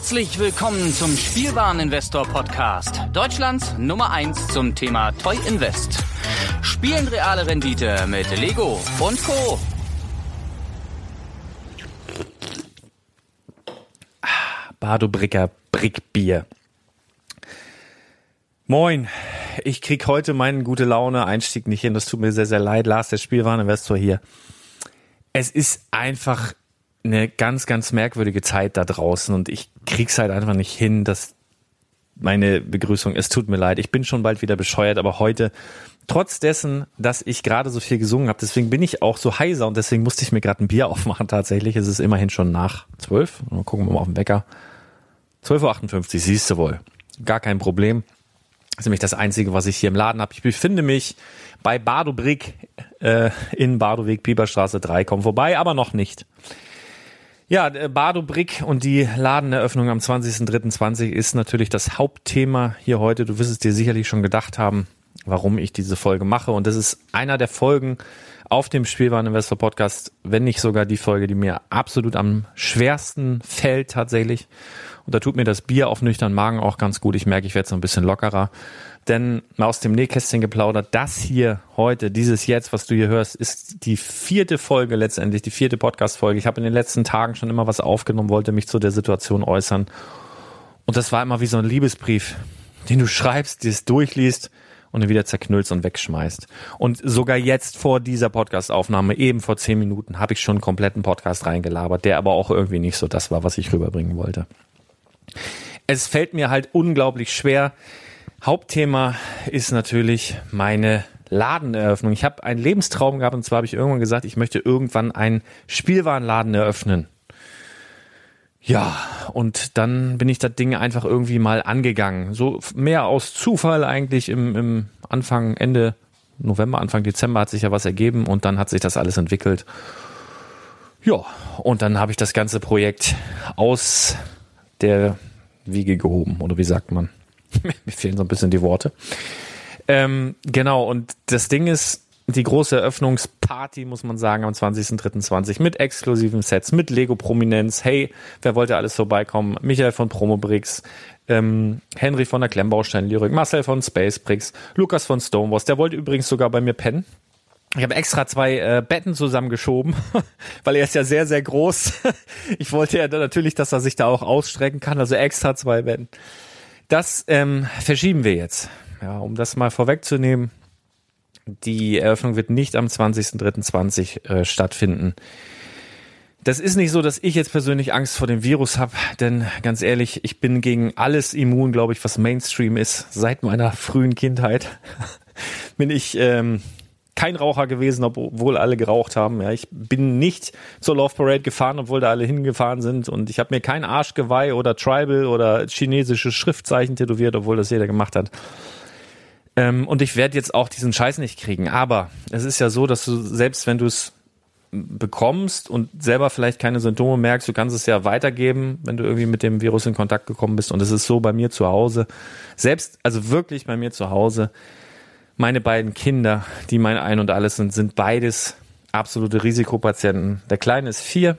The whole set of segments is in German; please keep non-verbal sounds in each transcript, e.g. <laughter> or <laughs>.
Herzlich willkommen zum Spielwareninvestor Podcast. Deutschlands Nummer 1 zum Thema Toy Invest. Spielen reale Rendite mit Lego und Co. Bardo Bricker Brickbier. Moin, ich krieg heute meinen gute Laune Einstieg nicht hin. Das tut mir sehr, sehr leid. Lars, der Spielwareninvestor hier. Es ist einfach eine ganz, ganz merkwürdige Zeit da draußen und ich krieg's halt einfach nicht hin, dass meine Begrüßung, es tut mir leid, ich bin schon bald wieder bescheuert, aber heute, trotz dessen, dass ich gerade so viel gesungen habe, deswegen bin ich auch so heiser und deswegen musste ich mir gerade ein Bier <laughs> aufmachen tatsächlich. Es ist immerhin schon nach zwölf. Gucken wir mal auf den Wecker. 12.58 Uhr, siehst du wohl. Gar kein Problem. Das ist nämlich das Einzige, was ich hier im Laden habe. Ich befinde mich bei Badobrick äh, in Badoweg, Pieperstraße 3. Komm vorbei, aber noch nicht. Ja, äh, Bardo Brick und die Ladeneröffnung am 20.03.20 ist natürlich das Hauptthema hier heute. Du wirst es dir sicherlich schon gedacht haben, warum ich diese Folge mache. Und das ist einer der Folgen auf dem Spielwareninvestor Podcast, wenn nicht sogar die Folge, die mir absolut am schwersten fällt tatsächlich. Und da tut mir das Bier auf nüchtern Magen auch ganz gut. Ich merke, ich werde so ein bisschen lockerer. Denn mal aus dem Nähkästchen geplaudert, das hier heute, dieses Jetzt, was du hier hörst, ist die vierte Folge letztendlich, die vierte Podcast-Folge. Ich habe in den letzten Tagen schon immer was aufgenommen, wollte mich zu der Situation äußern. Und das war immer wie so ein Liebesbrief, den du schreibst, dir es durchliest und ihn wieder zerknüllst und wegschmeißt. Und sogar jetzt vor dieser Podcastaufnahme, eben vor zehn Minuten, habe ich schon einen kompletten Podcast reingelabert, der aber auch irgendwie nicht so das war, was ich rüberbringen wollte. Es fällt mir halt unglaublich schwer. Hauptthema ist natürlich meine Ladeneröffnung. Ich habe einen Lebenstraum gehabt und zwar habe ich irgendwann gesagt, ich möchte irgendwann einen Spielwarenladen eröffnen. Ja, und dann bin ich das Ding einfach irgendwie mal angegangen. So mehr aus Zufall eigentlich im, im Anfang, Ende November, Anfang Dezember hat sich ja was ergeben und dann hat sich das alles entwickelt. Ja, und dann habe ich das ganze Projekt aus der Wiege gehoben, oder wie sagt man? <laughs> Mir fehlen so ein bisschen die Worte. Ähm, genau, und das Ding ist, die große Eröffnungsparty, muss man sagen, am 20.03.20 mit exklusiven Sets, mit Lego-Prominenz. Hey, wer wollte alles vorbeikommen? Michael von Promobricks, ähm, Henry von der Klemmbaustein-Lyrik, Marcel von Spacebricks, Lukas von Stonewalls. Der wollte übrigens sogar bei mir pennen. Ich habe extra zwei äh, Betten zusammengeschoben, <laughs> weil er ist ja sehr, sehr groß. <laughs> ich wollte ja natürlich, dass er sich da auch ausstrecken kann, also extra zwei Betten. Das ähm, verschieben wir jetzt. Ja, um das mal vorwegzunehmen. Die Eröffnung wird nicht am 20.03.20 äh, stattfinden. Das ist nicht so, dass ich jetzt persönlich Angst vor dem Virus habe, denn ganz ehrlich, ich bin gegen alles immun, glaube ich, was Mainstream ist. Seit meiner frühen Kindheit <laughs> bin ich ähm, kein Raucher gewesen, obwohl alle geraucht haben. Ja, ich bin nicht zur Love Parade gefahren, obwohl da alle hingefahren sind. Und ich habe mir kein Arschgeweih oder Tribal oder chinesische Schriftzeichen tätowiert, obwohl das jeder gemacht hat. Ähm, und ich werde jetzt auch diesen Scheiß nicht kriegen. Aber es ist ja so, dass du selbst wenn du es bekommst und selber vielleicht keine Symptome merkst, du kannst es ja weitergeben, wenn du irgendwie mit dem Virus in Kontakt gekommen bist. Und es ist so bei mir zu Hause, selbst, also wirklich bei mir zu Hause, meine beiden Kinder, die mein Ein und Alles sind, sind beides absolute Risikopatienten. Der Kleine ist vier,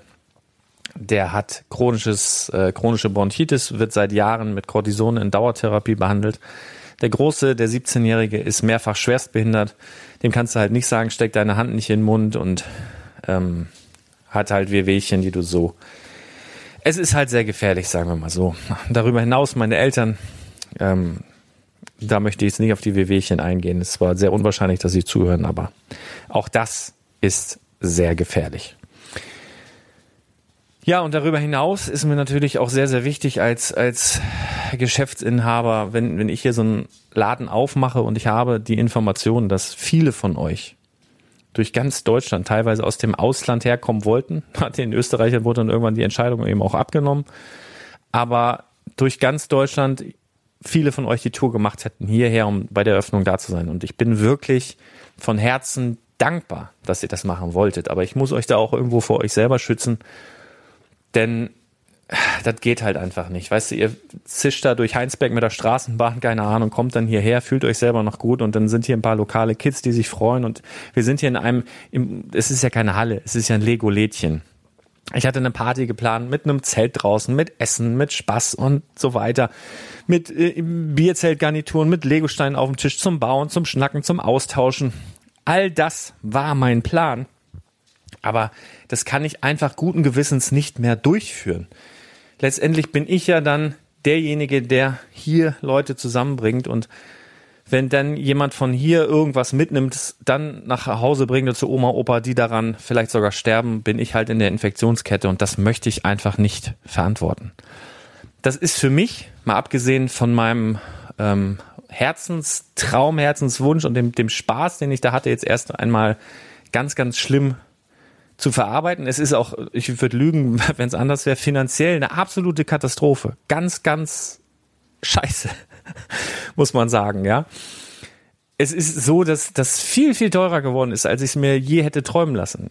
der hat chronisches, äh, chronische Bronchitis, wird seit Jahren mit Cortison in Dauertherapie behandelt. Der Große, der 17-Jährige, ist mehrfach schwerstbehindert. Dem kannst du halt nicht sagen, steck deine Hand nicht in den Mund und ähm, hat halt Wehwehchen, die du so. Es ist halt sehr gefährlich, sagen wir mal so. Darüber hinaus meine Eltern, ähm, da möchte ich jetzt nicht auf die Wehwehchen eingehen. Es war sehr unwahrscheinlich, dass sie zuhören, aber auch das ist sehr gefährlich. Ja, und darüber hinaus ist mir natürlich auch sehr, sehr wichtig als, als Geschäftsinhaber, wenn, wenn ich hier so einen Laden aufmache und ich habe die Information, dass viele von euch durch ganz Deutschland teilweise aus dem Ausland herkommen wollten. <laughs> Hat den Österreichern wurde dann irgendwann die Entscheidung eben auch abgenommen. Aber durch ganz Deutschland viele von euch die Tour gemacht hätten, hierher, um bei der Eröffnung da zu sein. Und ich bin wirklich von Herzen dankbar, dass ihr das machen wolltet. Aber ich muss euch da auch irgendwo vor euch selber schützen, denn das geht halt einfach nicht. Weißt du, ihr zischt da durch Heinsberg mit der Straßenbahn, keine Ahnung, kommt dann hierher, fühlt euch selber noch gut und dann sind hier ein paar lokale Kids, die sich freuen und wir sind hier in einem, im, es ist ja keine Halle, es ist ja ein Lego-Lädchen. Ich hatte eine Party geplant mit einem Zelt draußen, mit Essen, mit Spaß und so weiter, mit äh, Bierzeltgarnituren, mit Legosteinen auf dem Tisch zum Bauen, zum Schnacken, zum Austauschen. All das war mein Plan. Aber das kann ich einfach guten Gewissens nicht mehr durchführen. Letztendlich bin ich ja dann derjenige, der hier Leute zusammenbringt und wenn dann jemand von hier irgendwas mitnimmt, dann nach Hause bringt zu Oma, Opa, die daran vielleicht sogar sterben, bin ich halt in der Infektionskette und das möchte ich einfach nicht verantworten. Das ist für mich, mal abgesehen von meinem ähm, Herzenstraum, Herzenswunsch und dem, dem Spaß, den ich da hatte, jetzt erst einmal ganz, ganz schlimm zu verarbeiten. Es ist auch, ich würde lügen, <laughs> wenn es anders wäre, finanziell eine absolute Katastrophe. Ganz, ganz scheiße. <laughs> muss man sagen, ja. Es ist so, dass das viel, viel teurer geworden ist, als ich es mir je hätte träumen lassen.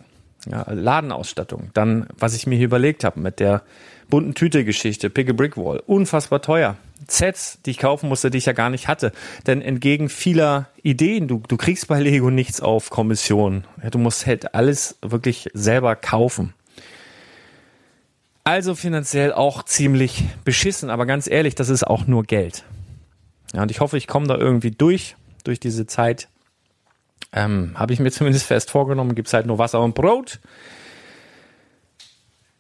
Ja, Ladenausstattung. Dann, was ich mir hier überlegt habe mit der bunten Tüte-Geschichte, Pick a Brick Wall. Unfassbar teuer. Sets, die ich kaufen musste, die ich ja gar nicht hatte. Denn entgegen vieler Ideen, du, du kriegst bei Lego nichts auf Kommission. Ja, du musst halt alles wirklich selber kaufen. Also finanziell auch ziemlich beschissen, aber ganz ehrlich, das ist auch nur Geld. Ja, und ich hoffe, ich komme da irgendwie durch, durch diese Zeit. Ähm, Habe ich mir <laughs> zumindest fest vorgenommen, gibt es halt nur Wasser und Brot.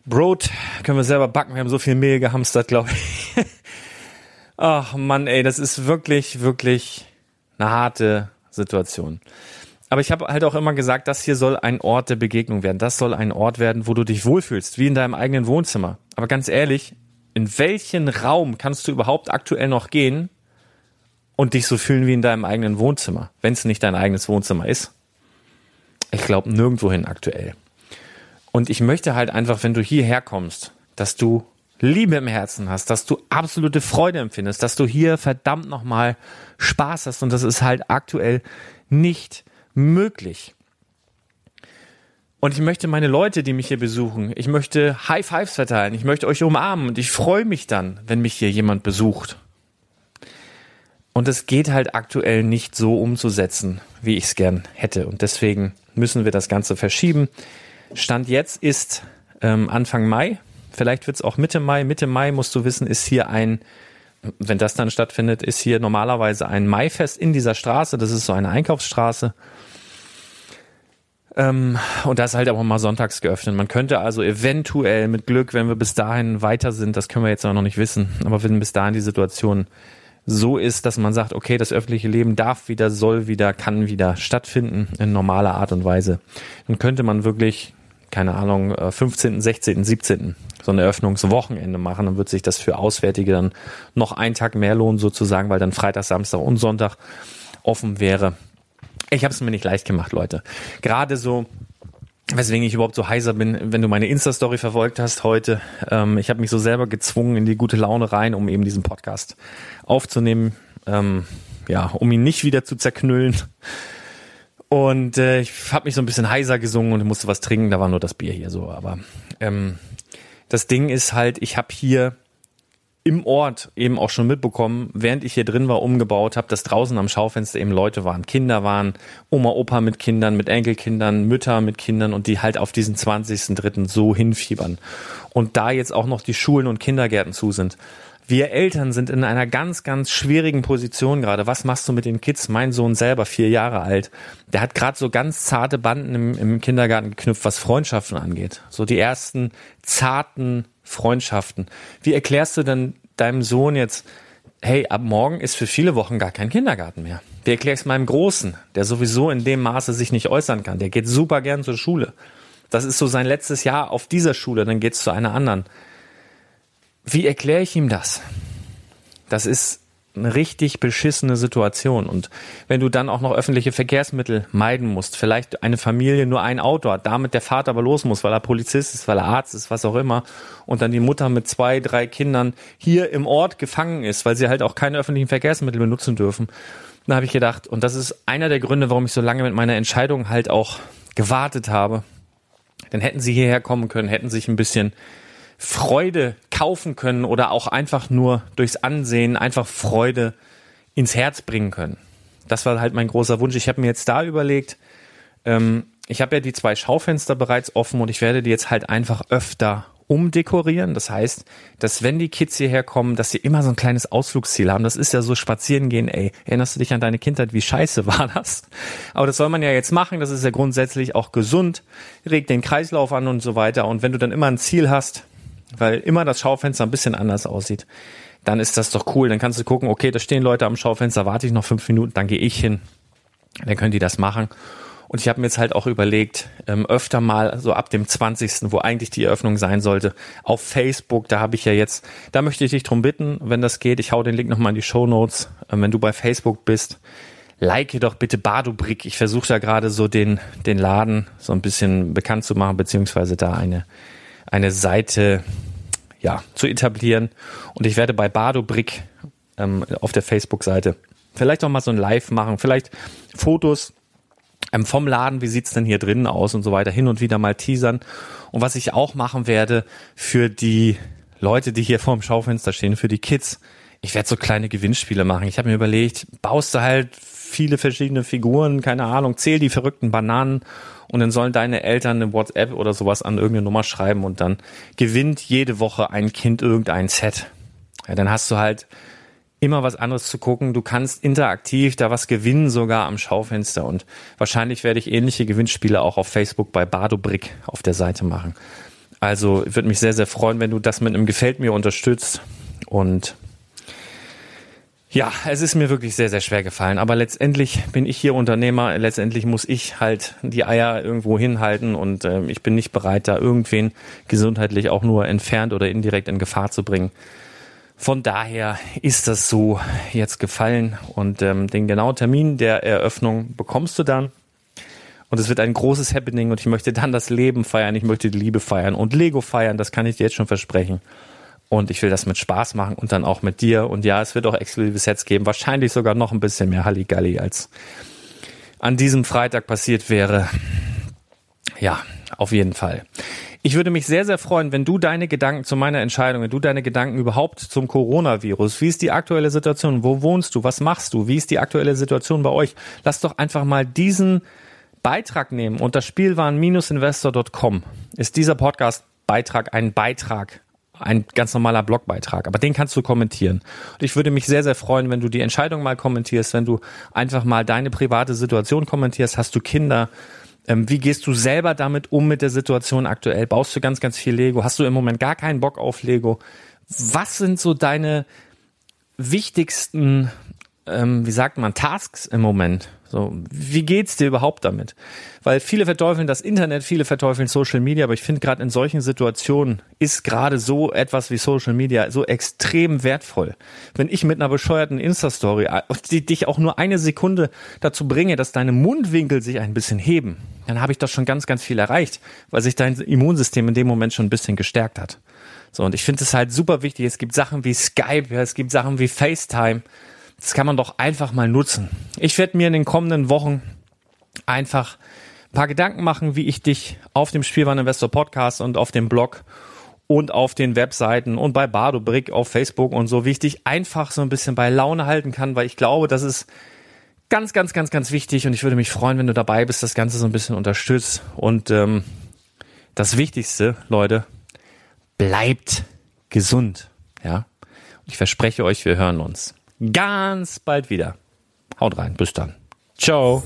Brot können wir selber backen, wir haben so viel Mehl gehamstert, glaube ich. <laughs> Ach Mann, ey, das ist wirklich, wirklich eine harte Situation. Aber ich habe halt auch immer gesagt, das hier soll ein Ort der Begegnung werden. Das soll ein Ort werden, wo du dich wohlfühlst, wie in deinem eigenen Wohnzimmer. Aber ganz ehrlich, in welchen Raum kannst du überhaupt aktuell noch gehen und dich so fühlen wie in deinem eigenen Wohnzimmer, wenn es nicht dein eigenes Wohnzimmer ist? Ich glaube nirgendwohin aktuell. Und ich möchte halt einfach, wenn du hierher kommst, dass du Liebe im Herzen hast, dass du absolute Freude empfindest, dass du hier verdammt nochmal Spaß hast und das ist halt aktuell nicht möglich. Und ich möchte meine Leute, die mich hier besuchen, ich möchte High Fives verteilen, ich möchte euch umarmen und ich freue mich dann, wenn mich hier jemand besucht. Und es geht halt aktuell nicht so umzusetzen, wie ich es gern hätte. Und deswegen müssen wir das Ganze verschieben. Stand jetzt ist ähm, Anfang Mai, vielleicht wird es auch Mitte Mai. Mitte Mai musst du wissen, ist hier ein, wenn das dann stattfindet, ist hier normalerweise ein Maifest in dieser Straße. Das ist so eine Einkaufsstraße. Ähm, und das ist halt auch mal sonntags geöffnet. Man könnte also eventuell mit Glück, wenn wir bis dahin weiter sind, das können wir jetzt noch nicht wissen, aber wenn bis dahin die Situation so ist, dass man sagt, okay, das öffentliche Leben darf wieder, soll wieder, kann wieder stattfinden in normaler Art und Weise, dann könnte man wirklich, keine Ahnung, 15., 16., 17. so ein Eröffnungswochenende machen, dann wird sich das für Auswärtige dann noch einen Tag mehr lohnen sozusagen, weil dann Freitag, Samstag und Sonntag offen wäre. Ich habe es mir nicht leicht gemacht, Leute. Gerade so, weswegen ich überhaupt so heiser bin, wenn du meine Insta-Story verfolgt hast heute. Ähm, ich habe mich so selber gezwungen in die gute Laune rein, um eben diesen Podcast aufzunehmen. Ähm, ja, um ihn nicht wieder zu zerknüllen. Und äh, ich habe mich so ein bisschen heiser gesungen und musste was trinken. Da war nur das Bier hier so. Aber ähm, das Ding ist halt, ich habe hier im Ort eben auch schon mitbekommen, während ich hier drin war, umgebaut habe, dass draußen am Schaufenster eben Leute waren, Kinder waren, Oma, Opa mit Kindern, mit Enkelkindern, Mütter mit Kindern und die halt auf diesen 20.3. so hinfiebern. Und da jetzt auch noch die Schulen und Kindergärten zu sind. Wir Eltern sind in einer ganz, ganz schwierigen Position gerade. Was machst du mit den Kids? Mein Sohn selber, vier Jahre alt, der hat gerade so ganz zarte Banden im, im Kindergarten geknüpft, was Freundschaften angeht. So die ersten zarten Freundschaften. Wie erklärst du denn deinem Sohn jetzt, hey, ab morgen ist für viele Wochen gar kein Kindergarten mehr? Wie erklärst du meinem Großen, der sowieso in dem Maße sich nicht äußern kann? Der geht super gern zur Schule. Das ist so sein letztes Jahr auf dieser Schule, dann geht's zu einer anderen. Wie erkläre ich ihm das? Das ist eine richtig beschissene Situation. Und wenn du dann auch noch öffentliche Verkehrsmittel meiden musst, vielleicht eine Familie nur ein Auto hat, damit der Vater aber los muss, weil er Polizist ist, weil er Arzt ist, was auch immer, und dann die Mutter mit zwei, drei Kindern hier im Ort gefangen ist, weil sie halt auch keine öffentlichen Verkehrsmittel benutzen dürfen, dann habe ich gedacht, und das ist einer der Gründe, warum ich so lange mit meiner Entscheidung halt auch gewartet habe, dann hätten sie hierher kommen können, hätten sich ein bisschen Freude kaufen können oder auch einfach nur durchs Ansehen einfach Freude ins Herz bringen können. Das war halt mein großer Wunsch. Ich habe mir jetzt da überlegt, ähm, ich habe ja die zwei Schaufenster bereits offen und ich werde die jetzt halt einfach öfter umdekorieren. Das heißt, dass wenn die Kids hierher kommen, dass sie immer so ein kleines Ausflugsziel haben. Das ist ja so spazieren gehen, ey. Erinnerst du dich an deine Kindheit? Wie scheiße war das? Aber das soll man ja jetzt machen. Das ist ja grundsätzlich auch gesund, regt den Kreislauf an und so weiter. Und wenn du dann immer ein Ziel hast, weil immer das Schaufenster ein bisschen anders aussieht, dann ist das doch cool. Dann kannst du gucken, okay, da stehen Leute am Schaufenster, warte ich noch fünf Minuten, dann gehe ich hin. Dann können die das machen. Und ich habe mir jetzt halt auch überlegt, ähm, öfter mal so ab dem 20., wo eigentlich die Eröffnung sein sollte, auf Facebook, da habe ich ja jetzt, da möchte ich dich drum bitten, wenn das geht, ich hau den Link nochmal in die Show Notes, ähm, wenn du bei Facebook bist, like doch bitte Badobrick. Ich versuche da gerade so den, den Laden so ein bisschen bekannt zu machen, beziehungsweise da eine eine Seite ja, zu etablieren. Und ich werde bei Badobrick ähm, auf der Facebook-Seite vielleicht auch mal so ein Live machen, vielleicht Fotos ähm, vom Laden, wie sieht's denn hier drinnen aus und so weiter, hin und wieder mal teasern. Und was ich auch machen werde für die Leute, die hier vorm Schaufenster stehen, für die Kids, ich werde so kleine Gewinnspiele machen. Ich habe mir überlegt, baust du halt viele verschiedene Figuren, keine Ahnung, zähl die verrückten Bananen und dann sollen deine Eltern eine WhatsApp oder sowas an irgendeine Nummer schreiben und dann gewinnt jede Woche ein Kind irgendein Set. Ja, dann hast du halt immer was anderes zu gucken. Du kannst interaktiv da was gewinnen, sogar am Schaufenster. Und wahrscheinlich werde ich ähnliche Gewinnspiele auch auf Facebook bei Badobrick auf der Seite machen. Also würde mich sehr, sehr freuen, wenn du das mit einem Gefällt mir unterstützt. Und Ja, es ist mir wirklich sehr, sehr schwer gefallen. Aber letztendlich bin ich hier Unternehmer. Letztendlich muss ich halt die Eier irgendwo hinhalten und äh, ich bin nicht bereit, da irgendwen gesundheitlich auch nur entfernt oder indirekt in Gefahr zu bringen. Von daher ist das so jetzt gefallen und ähm, den genauen Termin der Eröffnung bekommst du dann. Und es wird ein großes Happening und ich möchte dann das Leben feiern, ich möchte die Liebe feiern und Lego feiern, das kann ich dir jetzt schon versprechen. Und ich will das mit Spaß machen und dann auch mit dir. Und ja, es wird auch exklusive Sets geben. Wahrscheinlich sogar noch ein bisschen mehr Halligalli, als an diesem Freitag passiert wäre. Ja, auf jeden Fall. Ich würde mich sehr, sehr freuen, wenn du deine Gedanken zu meiner Entscheidung, wenn du deine Gedanken überhaupt zum Coronavirus, wie ist die aktuelle Situation, wo wohnst du, was machst du, wie ist die aktuelle Situation bei euch, lass doch einfach mal diesen Beitrag nehmen. Unter spielwaren-investor.com ist dieser Podcast Beitrag ein Beitrag ein ganz normaler Blogbeitrag, aber den kannst du kommentieren. Und ich würde mich sehr, sehr freuen, wenn du die Entscheidung mal kommentierst, wenn du einfach mal deine private Situation kommentierst. Hast du Kinder? Ähm, wie gehst du selber damit um mit der Situation aktuell? Baust du ganz, ganz viel Lego? Hast du im Moment gar keinen Bock auf Lego? Was sind so deine wichtigsten, ähm, wie sagt man, Tasks im Moment? So, wie geht's dir überhaupt damit? Weil viele verteufeln das Internet, viele verteufeln Social Media, aber ich finde gerade in solchen Situationen ist gerade so etwas wie Social Media so extrem wertvoll. Wenn ich mit einer bescheuerten Insta-Story, äh, die dich auch nur eine Sekunde dazu bringe, dass deine Mundwinkel sich ein bisschen heben, dann habe ich doch schon ganz, ganz viel erreicht, weil sich dein Immunsystem in dem Moment schon ein bisschen gestärkt hat. So, und ich finde es halt super wichtig. Es gibt Sachen wie Skype, es gibt Sachen wie FaceTime das kann man doch einfach mal nutzen. Ich werde mir in den kommenden Wochen einfach ein paar Gedanken machen, wie ich dich auf dem Spielwareninvestor Podcast und auf dem Blog und auf den Webseiten und bei Bardo Brick auf Facebook und so, wie ich dich einfach so ein bisschen bei Laune halten kann, weil ich glaube, das ist ganz, ganz, ganz, ganz wichtig und ich würde mich freuen, wenn du dabei bist, das Ganze so ein bisschen unterstützt. Und ähm, das Wichtigste, Leute, bleibt gesund. Ja. Und ich verspreche euch, wir hören uns ganz bald wieder. Haut rein, bis dann. Ciao.